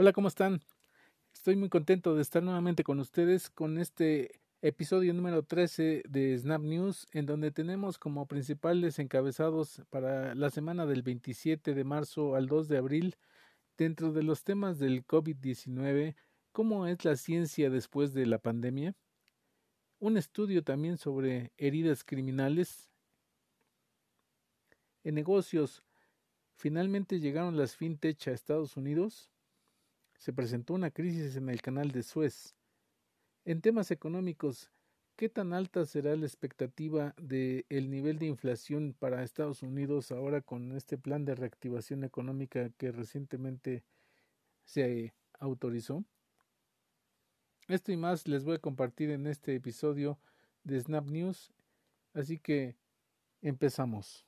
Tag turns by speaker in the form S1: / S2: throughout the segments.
S1: Hola, ¿cómo están? Estoy muy contento de estar nuevamente con ustedes con este episodio número 13 de Snap News, en donde tenemos como principales encabezados para la semana del 27 de marzo al 2 de abril, dentro de los temas del COVID-19, cómo es la ciencia después de la pandemia, un estudio también sobre heridas criminales, en negocios, finalmente llegaron las fintech a Estados Unidos, se presentó una crisis en el canal de Suez. En temas económicos, ¿qué tan alta será la expectativa del el nivel de inflación para Estados Unidos ahora con este plan de reactivación económica que recientemente se autorizó? Esto y más les voy a compartir en este episodio de Snap News, así que empezamos.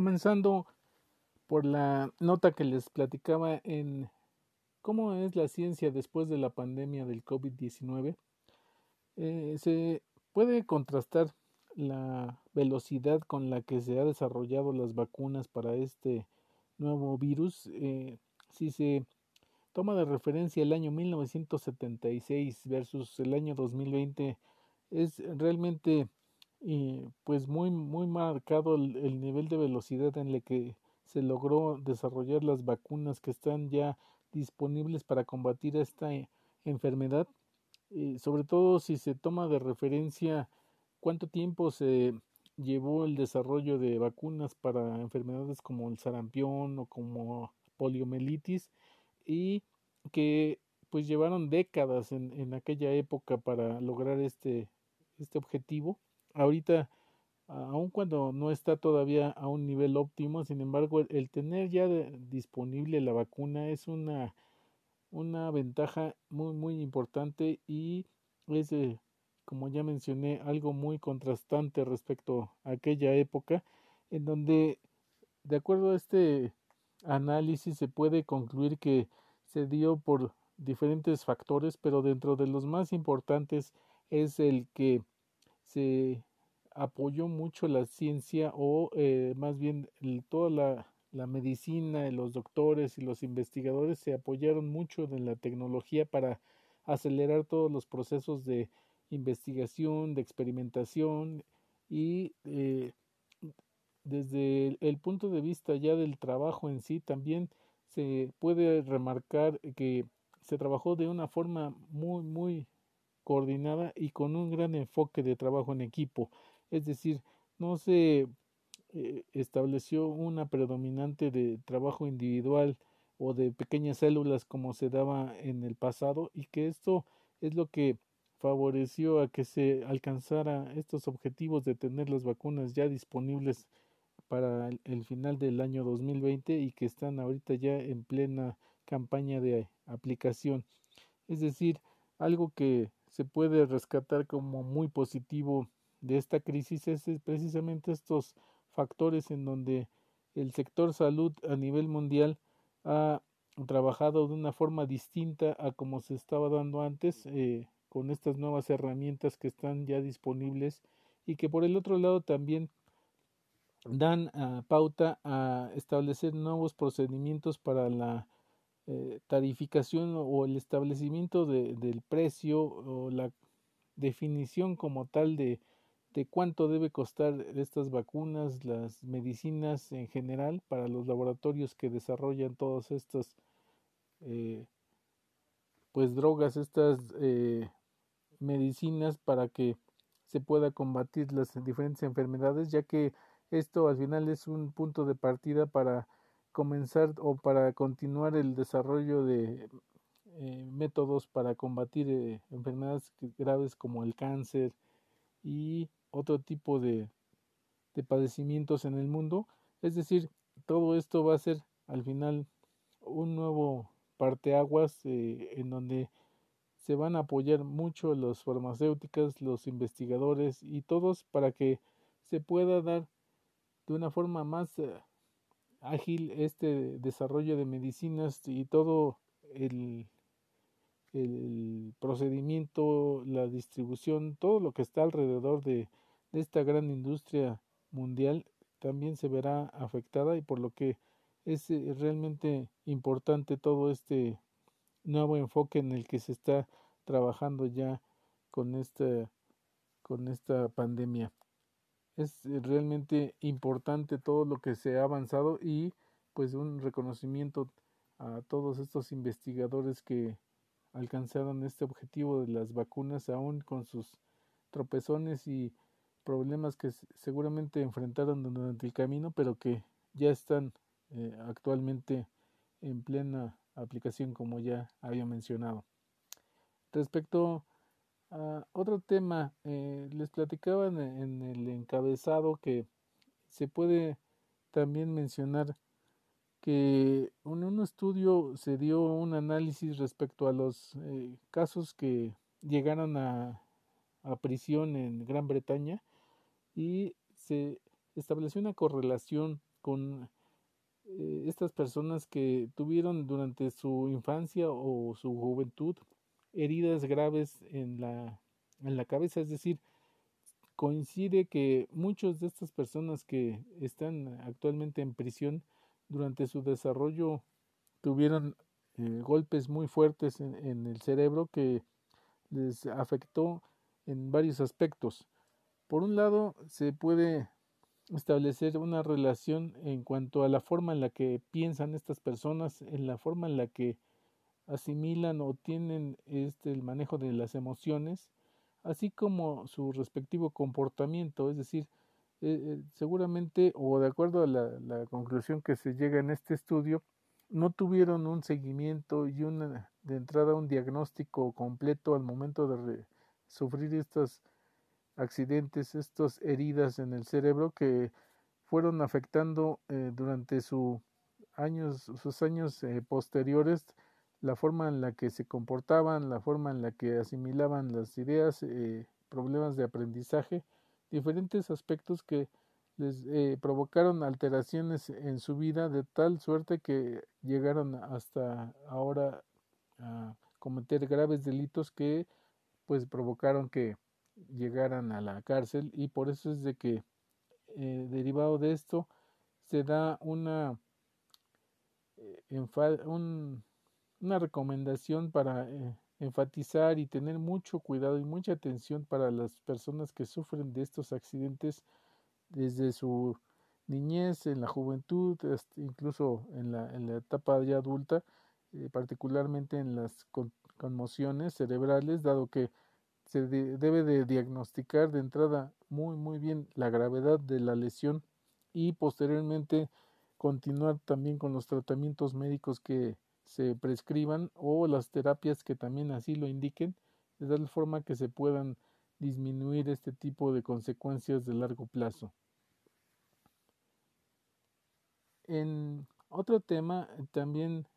S1: Comenzando por la nota que les platicaba en cómo es la ciencia después de la pandemia del COVID-19, eh, se puede contrastar la velocidad con la que se ha desarrollado las vacunas para este nuevo virus. Eh, si se toma de referencia el año 1976 versus el año 2020, es realmente y pues muy muy marcado el, nivel de velocidad en el que se logró desarrollar las vacunas que están ya disponibles para combatir esta eh, enfermedad. Y sobre todo si se toma de referencia cuánto tiempo se llevó el desarrollo de vacunas para enfermedades como el sarampión o como poliomielitis y que pues llevaron décadas en, en aquella época para lograr este, este objetivo ahorita, aun cuando no está todavía a un nivel óptimo, sin embargo, el, tener ya disponible la vacuna es una, una ventaja muy, muy importante y es, como ya mencioné, algo muy contrastante respecto a aquella época en donde, de acuerdo a este análisis, se puede concluir que se dio por diferentes factores, pero dentro de los más importantes es el que se apoyó mucho la ciencia o eh, más bien toda la, la, medicina, los doctores y los investigadores se apoyaron mucho en la tecnología para acelerar todos los procesos de investigación, de experimentación y eh, desde el punto de vista ya del trabajo en sí también se puede remarcar que se trabajó de una forma muy muy coordinada y con un gran enfoque de trabajo en equipo. Es decir, no se eh, estableció una predominante de trabajo individual o de pequeñas células como se daba en el pasado y que esto es lo que favoreció a que se alcanzara estos objetivos de tener las vacunas ya disponibles para el final del año 2020 y que están ahorita ya en plena campaña de aplicación. Es decir, algo que se puede rescatar como muy positivo de esta crisis es precisamente estos factores en donde el sector salud a nivel mundial ha trabajado de una forma distinta a como se estaba dando antes eh, con estas nuevas herramientas que están ya disponibles y que por el otro lado también dan ah, pauta a establecer nuevos procedimientos para la eh, tarificación o el establecimiento de, del precio o la definición como tal de, de cuánto debe costar estas vacunas, las medicinas en general para los laboratorios que desarrollan todas estas eh, pues drogas, estas eh, medicinas para que se pueda combatir las diferentes enfermedades, ya que esto al final es un punto de partida para comenzar o para continuar el desarrollo de eh, métodos para combatir eh, enfermedades graves como el cáncer y otro tipo de, de padecimientos en el mundo. Es decir, todo esto va a ser al final un nuevo parteaguas eh, en donde se van a apoyar mucho las farmacéuticas, los investigadores y todos para que se pueda dar de una forma más ágil este desarrollo de medicinas y todo el, el procedimiento, la distribución, todo lo que está alrededor de, esta gran industria mundial también se verá afectada y por lo que es eh, realmente importante todo este nuevo enfoque en el que se está trabajando ya con esta con esta pandemia. Es eh, realmente importante todo lo que se ha avanzado y pues un reconocimiento a todos estos investigadores que alcanzaron este objetivo de las vacunas aún con sus tropezones y problemas que seguramente enfrentaron durante el camino pero que ya están eh, actualmente en plena aplicación como ya había mencionado. Respecto a otro tema, eh, les platicaba en, el encabezado que se puede también mencionar que en un estudio se dio un análisis respecto a los eh, casos que llegaron a, a prisión en Gran Bretaña y se estableció una correlación con eh, estas personas que tuvieron durante su infancia o su juventud heridas graves en la, en la cabeza, es decir, coincide que muchas de estas personas que están actualmente en prisión durante su desarrollo tuvieron eh, golpes muy fuertes en, en, el cerebro que les afectó en varios aspectos. Por un lado, se puede establecer una relación en cuanto a la forma en la que piensan estas personas, en la forma en la que asimilan o tienen este el manejo de las emociones, así como su respectivo comportamiento, es decir, eh, eh, seguramente o de acuerdo a la, conclusión que se llega en este estudio, no tuvieron un seguimiento y una de entrada un diagnóstico completo al momento de sufrir estos accidentes, estas heridas en el cerebro que fueron afectando eh, durante su años, sus años eh, posteriores la forma en la que se comportaban, la forma en la que asimilaban las ideas, eh, problemas de aprendizaje, diferentes aspectos que les eh, provocaron alteraciones en su vida de tal suerte que llegaron hasta ahora a cometer graves delitos que pues provocaron que llegaran a la cárcel y por eso es de que eh, derivado de esto se da una un, una recomendación para eh, enfatizar y tener mucho cuidado y mucha atención para las personas que sufren de estos accidentes desde su niñez, en la juventud, incluso en la, en la etapa ya adulta, eh, particularmente en las conmociones cerebrales, dado que se debe de diagnosticar de entrada muy muy bien la gravedad de la lesión y posteriormente continuar también con los tratamientos médicos que se prescriban o las terapias que también así lo indiquen, de tal forma que se puedan disminuir este tipo de consecuencias de largo plazo. En otro tema también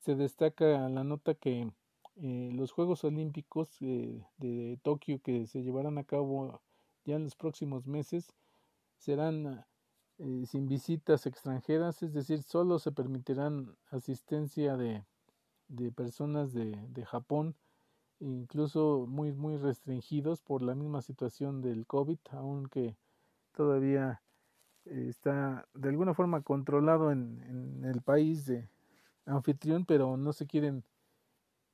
S1: se destaca la nota que eh, los Juegos Olímpicos eh, de Tokio que se llevarán a cabo ya en los próximos meses serán eh, sin visitas extranjeras, es decir, solo se permitirán asistencia de, de personas de, de Japón, incluso muy, muy restringidos por la misma situación del COVID, aunque todavía está de alguna forma controlado en, en el país de anfitrión, pero no se quieren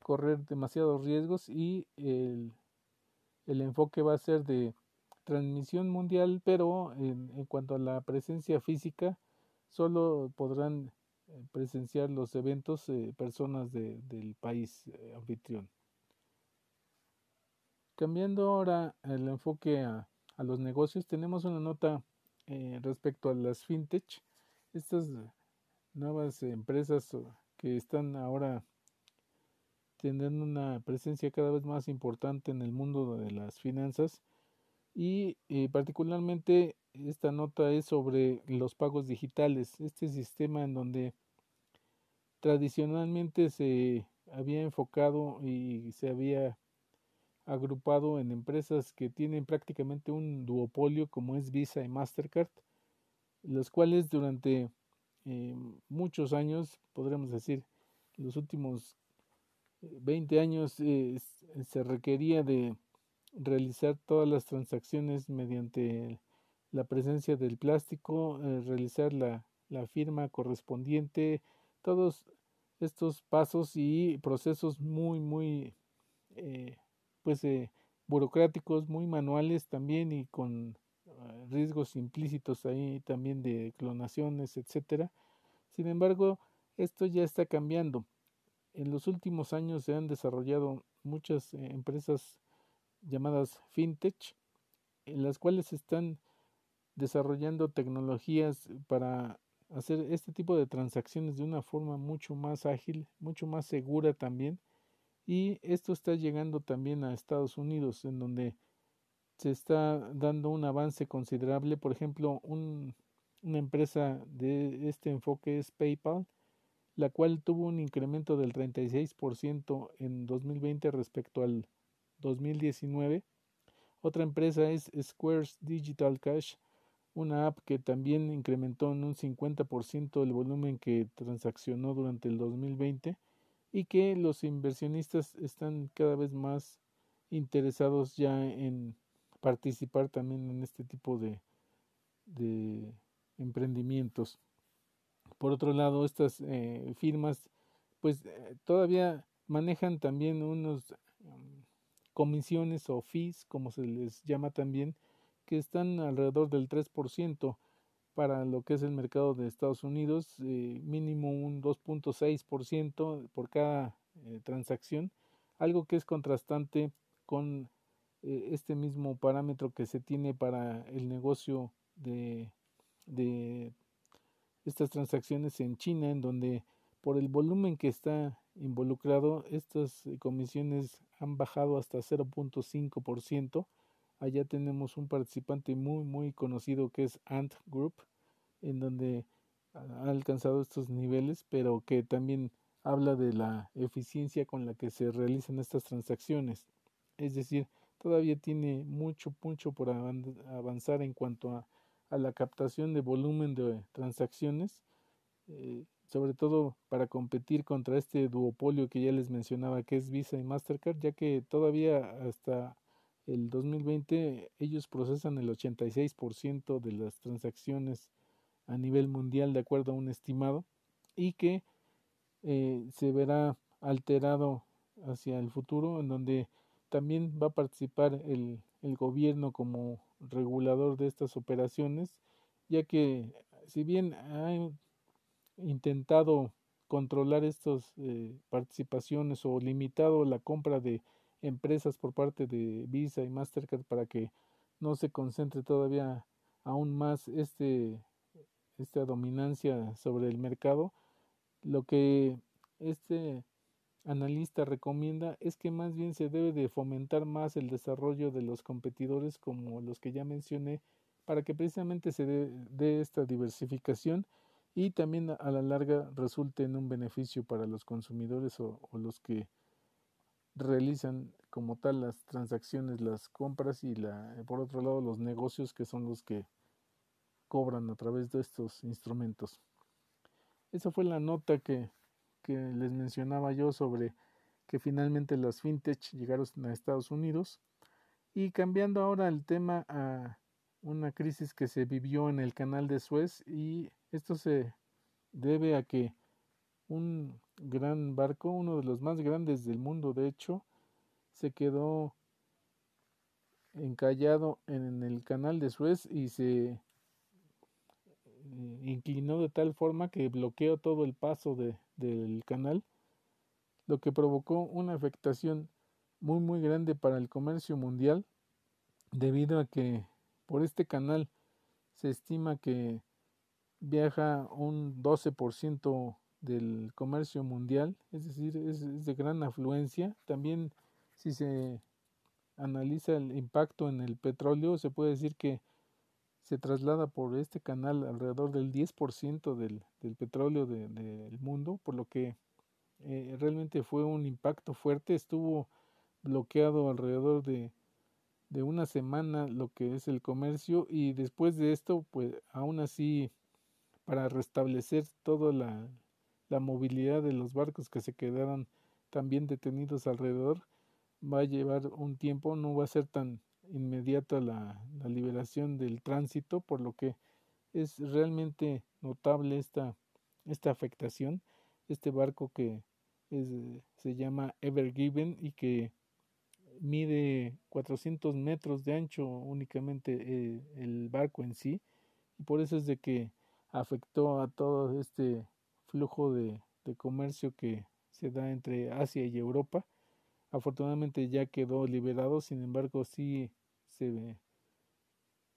S1: correr demasiados riesgos y el, el enfoque va a ser de transmisión mundial, pero en, en cuanto a la presencia física, solo podrán eh, presenciar los eventos eh, personas de, del país eh, anfitrión. Cambiando ahora el enfoque a, los negocios, tenemos una nota eh, respecto a las fintech, estas nuevas empresas que están ahora teniendo una presencia cada vez más importante en el mundo de las finanzas y eh, particularmente esta nota es sobre los pagos digitales, este sistema en donde tradicionalmente se había enfocado y se había agrupado en empresas que tienen prácticamente un duopolio como es Visa y Mastercard, los cuales durante eh, muchos años, podremos decir, los últimos 20 años eh, se requería de realizar todas las transacciones mediante la presencia del plástico, eh, realizar la, la firma correspondiente, todos estos pasos y procesos muy, muy, eh, pues, eh, burocráticos, muy manuales también y con riesgos implícitos ahí también de clonaciones, etcétera. Sin embargo, esto ya está cambiando. En los últimos años se han desarrollado muchas empresas llamadas fintech, en las cuales están desarrollando tecnologías para hacer este tipo de transacciones de una forma mucho más ágil, mucho más segura también. Y esto está llegando también a Estados Unidos, en donde se está dando un avance considerable. Por ejemplo, un, una empresa de este enfoque es PayPal, la cual tuvo un incremento del 36% en 2020 respecto al 2019. Otra empresa es Squares Digital Cash, una app que también incrementó en un 50% el volumen que transaccionó durante el 2020 y que los inversionistas están cada vez más interesados ya en participar también en este tipo de, emprendimientos. Por otro lado, estas eh, firmas pues eh, todavía manejan también unos comisiones o fees, como se les llama también, que están alrededor del 3% para lo que es el mercado de Estados Unidos, eh, mínimo un 2.6% por cada eh, transacción, algo que es contrastante con eh, este mismo parámetro que se tiene para el negocio de, de estas transacciones en China, en donde por el volumen que está involucrado, estas comisiones han bajado hasta 0.5%, allá tenemos un participante muy muy conocido que es Ant Group, en donde ha alcanzado estos niveles, pero que también habla de la eficiencia con la que se realizan estas transacciones. Es decir, todavía tiene mucho, mucho por avanzar en cuanto a, a la captación de volumen de transacciones, eh, sobre todo para competir contra este duopolio que ya les mencionaba, que es Visa y Mastercard, ya que todavía hasta el 2020 ellos procesan el 86% de las transacciones a nivel mundial de acuerdo a un estimado y que eh, se verá alterado hacia el futuro en donde también va a participar el, el gobierno como regulador de estas operaciones ya que si bien ha intentado controlar estas eh, participaciones o limitado la compra de empresas por parte de Visa y Mastercard para que no se concentre todavía aún más este esta dominancia sobre el mercado lo que este analista recomienda es que más bien se debe de fomentar más el desarrollo de los competidores como los que ya mencioné para que precisamente se dé, esta diversificación y también a la larga resulte en un beneficio para los consumidores o los que realizan como tal las transacciones, las compras y la, por otro lado los negocios que son los que cobran a través de estos instrumentos. Esa fue la nota que, que les mencionaba yo sobre que finalmente las fintech llegaron a Estados Unidos y cambiando ahora el tema a una crisis que se vivió en el canal de Suez y esto se debe a que un gran barco, uno de los más grandes del mundo, de hecho, se quedó encallado en el canal de Suez y se eh, inclinó de tal forma que bloqueó todo el paso de, del canal, lo que provocó una afectación muy muy grande para el comercio mundial, debido a que por este canal se estima que viaja un 12% del comercio mundial, es decir, es, de gran afluencia. También si se analiza el impacto en el petróleo, se puede decir que se traslada por este canal alrededor del 10% del, del petróleo del mundo, por lo que eh, realmente fue un impacto fuerte. Estuvo bloqueado alrededor de, de una semana lo que es el comercio y después de esto, pues aún así, para restablecer toda la, movilidad de los barcos que se quedaron también detenidos alrededor va a llevar un tiempo, no va a ser tan inmediata la, liberación del tránsito, por lo que es realmente notable esta, esta afectación. Este barco que se llama Ever Given y que mide 400 metros de ancho únicamente eh, el barco en sí y por eso es de que afectó a todo este flujo de, comercio que se da entre Asia y Europa. Afortunadamente ya quedó liberado, sin embargo sí se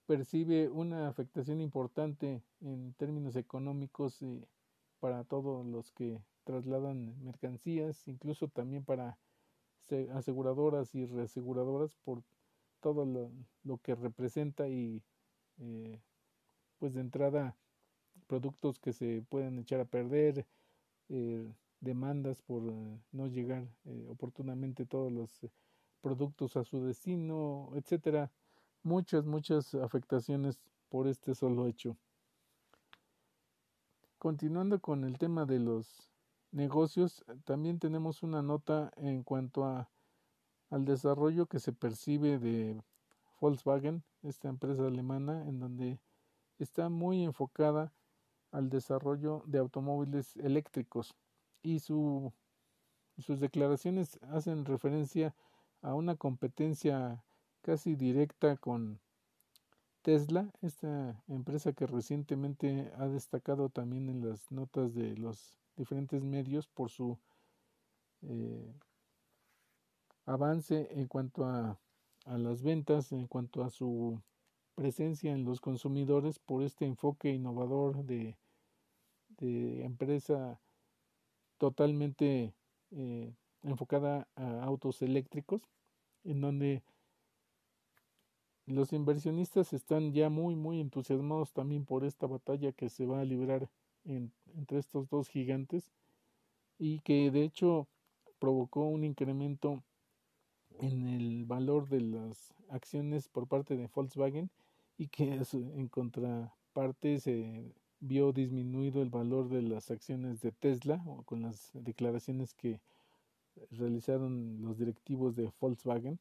S1: percibe una afectación importante en términos económicos eh, para todos los que trasladan mercancías, incluso también para aseguradoras y reaseguradoras por todo lo, que representa y eh, pues de entrada productos que se pueden echar a perder, eh, demandas por eh, no llegar eh, oportunamente todos los productos a su destino, etcétera, muchas, muchas afectaciones por este solo hecho. Continuando con el tema de los negocios, también tenemos una nota en cuanto a al desarrollo que se percibe de Volkswagen, esta empresa alemana, en donde está muy enfocada al desarrollo de automóviles eléctricos y su, sus declaraciones hacen referencia a una competencia casi directa con Tesla, esta empresa que recientemente ha destacado también en las notas de los diferentes medios por su eh, avance en cuanto a, a las ventas, en cuanto a su presencia en los consumidores por este enfoque innovador de, empresa totalmente eh, enfocada a autos eléctricos, en donde los inversionistas están ya muy muy entusiasmados también por esta batalla que se va a librar entre estos dos gigantes y que de hecho provocó un incremento en el valor de las acciones por parte de Volkswagen y que en contraparte se vio disminuido el valor de las acciones de Tesla o con las declaraciones que realizaron los directivos de Volkswagen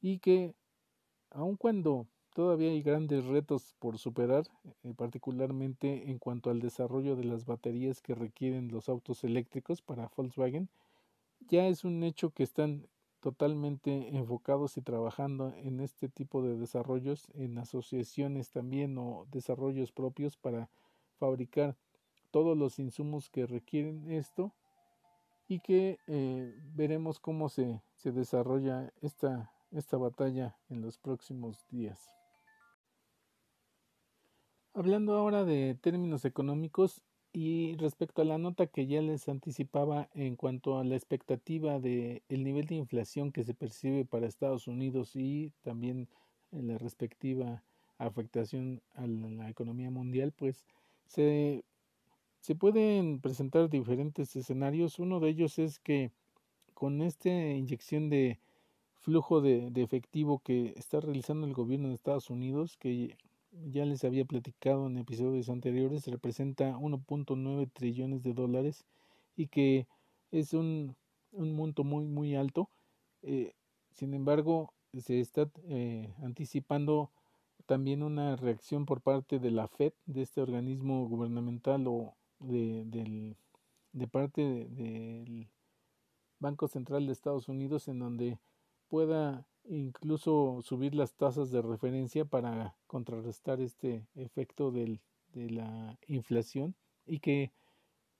S1: y que aun cuando todavía hay grandes retos por superar, eh, particularmente en cuanto al desarrollo de las baterías que requieren los autos eléctricos para Volkswagen, ya es un hecho que están totalmente enfocados y trabajando en este tipo de desarrollos en asociaciones también o desarrollos propios para fabricar todos los insumos que requieren esto y que eh, veremos cómo se, se desarrolla esta, esta batalla en los próximos días. Hablando ahora de términos económicos, y respecto a la nota que ya les anticipaba en cuanto a la expectativa de el nivel de inflación que se percibe para Estados Unidos y también en la respectiva afectación a la economía mundial, pues se, se pueden presentar diferentes escenarios. Uno de ellos es que con esta inyección de flujo de, de efectivo que está realizando el gobierno de Estados Unidos, que ya les había platicado en episodios anteriores, representa 1.9 trillones de dólares y que es un, un monto muy, muy alto. Eh, sin embargo, se está eh, anticipando también una reacción por parte de la FED, de este organismo gubernamental o de, del, de parte del Banco Central de Estados Unidos, en donde pueda incluso subir las tasas de referencia para contrarrestar este efecto del, de la inflación y que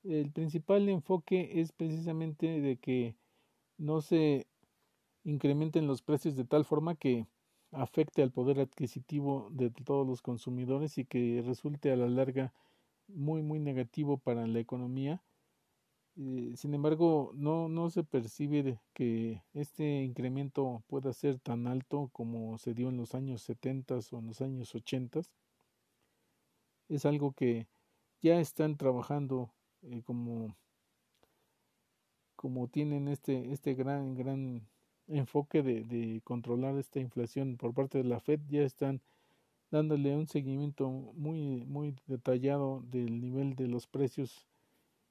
S1: el principal enfoque es precisamente de que no se incrementen los precios de tal forma que afecte al poder adquisitivo de todos los consumidores y que resulte a la larga muy muy negativo para la economía eh, sin embargo, no, no se percibe que este incremento pueda ser tan alto como se dio en los años 70 o en los años 80. Es algo que ya están trabajando eh, como, como tienen este, este gran, gran enfoque de, de controlar esta inflación por parte de la Fed, ya están dándole un seguimiento muy, muy detallado del nivel de los precios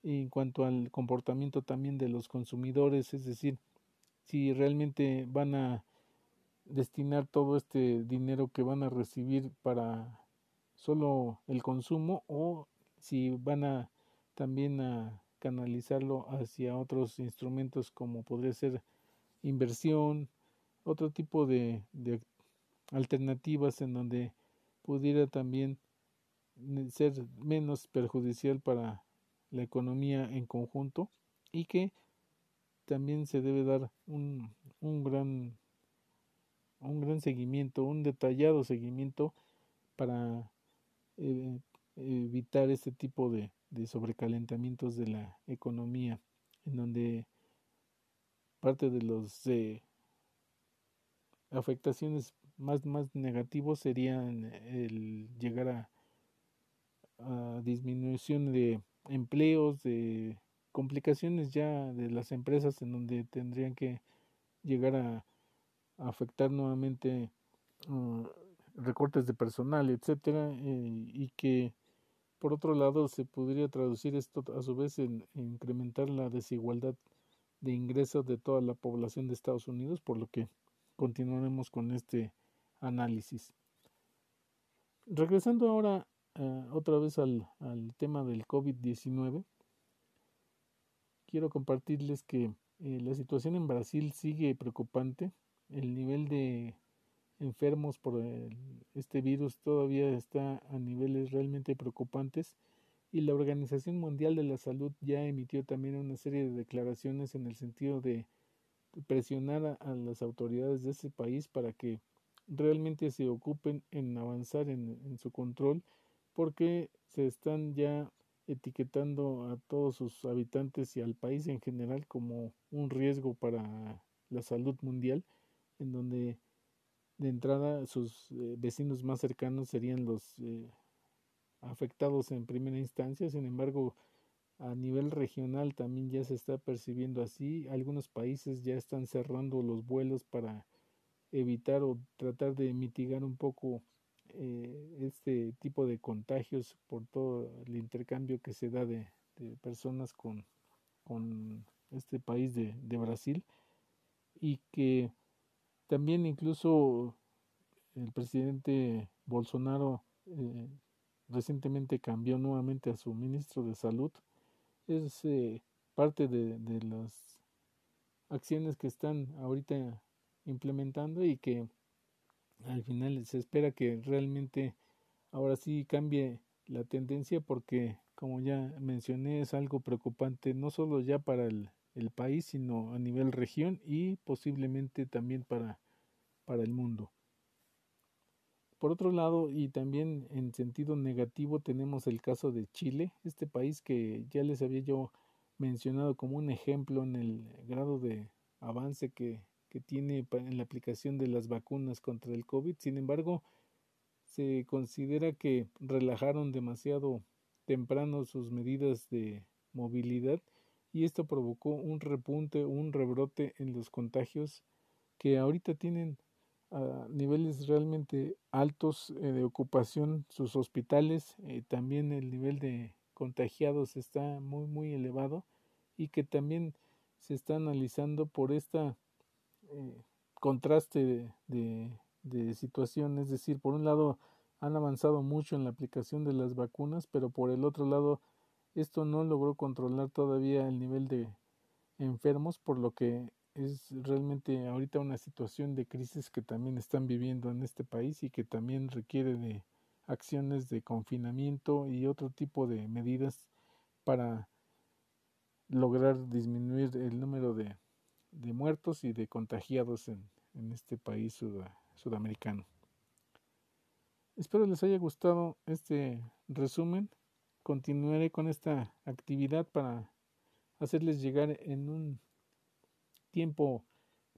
S1: en cuanto al comportamiento también de los consumidores, es decir, si realmente van a destinar todo este dinero que van a recibir para solo el consumo o si van a también a canalizarlo hacia otros instrumentos como podría ser inversión, otro tipo de, de alternativas en donde pudiera también ser menos perjudicial para la economía en conjunto y que también se debe dar un, un gran un gran seguimiento, un detallado seguimiento para eh, evitar este tipo de, de sobrecalentamientos de la economía, en donde parte de los eh, afectaciones más, más negativos serían el llegar a, a disminución de empleos, de complicaciones ya de las empresas en donde tendrían que llegar a, afectar nuevamente uh, recortes de personal, etcétera, eh, y que por otro lado se podría traducir esto a su vez en, incrementar la desigualdad de ingresos de toda la población de Estados Unidos, por lo que continuaremos con este análisis. Regresando ahora uh, otra vez al, al tema del COVID-19, quiero compartirles que eh, la situación en Brasil sigue preocupante. El nivel de enfermos por este virus todavía está a niveles realmente preocupantes. Y la Organización Mundial de la Salud ya emitió también una serie de declaraciones en el sentido de presionar a, las autoridades de ese país para que realmente se ocupen en avanzar en, en su control porque se están ya etiquetando a todos sus habitantes y al país en general como un riesgo para la salud mundial, en donde de entrada sus eh, vecinos más cercanos serían los eh, afectados en primera instancia, sin embargo, a nivel regional también ya se está percibiendo así, algunos países ya están cerrando los vuelos para evitar o tratar de mitigar un poco eh, este tipo de contagios por todo el intercambio que se da de, personas con, con este país de, de, Brasil y que también incluso el presidente Bolsonaro eh, recientemente cambió nuevamente a su ministro de salud. Es eh, parte de, de las acciones que están ahorita implementando y que al final se espera que realmente ahora sí cambie la tendencia porque como ya mencioné es algo preocupante no solo ya para el, país sino a nivel región y posiblemente también para, para el mundo. Por otro lado, y también en sentido negativo, tenemos el caso de Chile, este país que ya les había yo mencionado como un ejemplo en el grado de avance que que tiene en la aplicación de las vacunas contra el COVID. Sin embargo, se considera que relajaron demasiado temprano sus medidas de movilidad y esto provocó un repunte, un rebrote en los contagios que ahorita tienen a niveles realmente altos eh, de ocupación sus hospitales, eh, también el nivel de contagiados está muy muy elevado y que también se está analizando por esta eh, contraste de, de, situación, es decir, por un lado han avanzado mucho en la aplicación de las vacunas, pero por el otro lado esto no logró controlar todavía el nivel de enfermos, por lo que es realmente ahorita una situación de crisis que también están viviendo en este país y que también requiere de acciones de confinamiento y otro tipo de medidas para lograr disminuir el número muertos y de contagiados en, este país sudamericano. Espero les haya gustado este resumen. Continuaré con esta actividad para hacerles llegar en un tiempo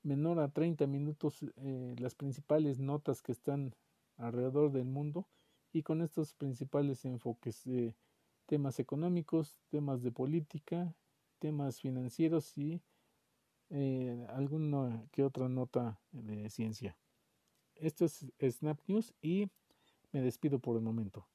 S1: menor a 30 minutos eh, las principales notas que están alrededor del mundo y con estos principales enfoques temas económicos, temas de política, temas financieros y eh, alguna que otra nota de ciencia. Esto es Snap News y me despido por el momento.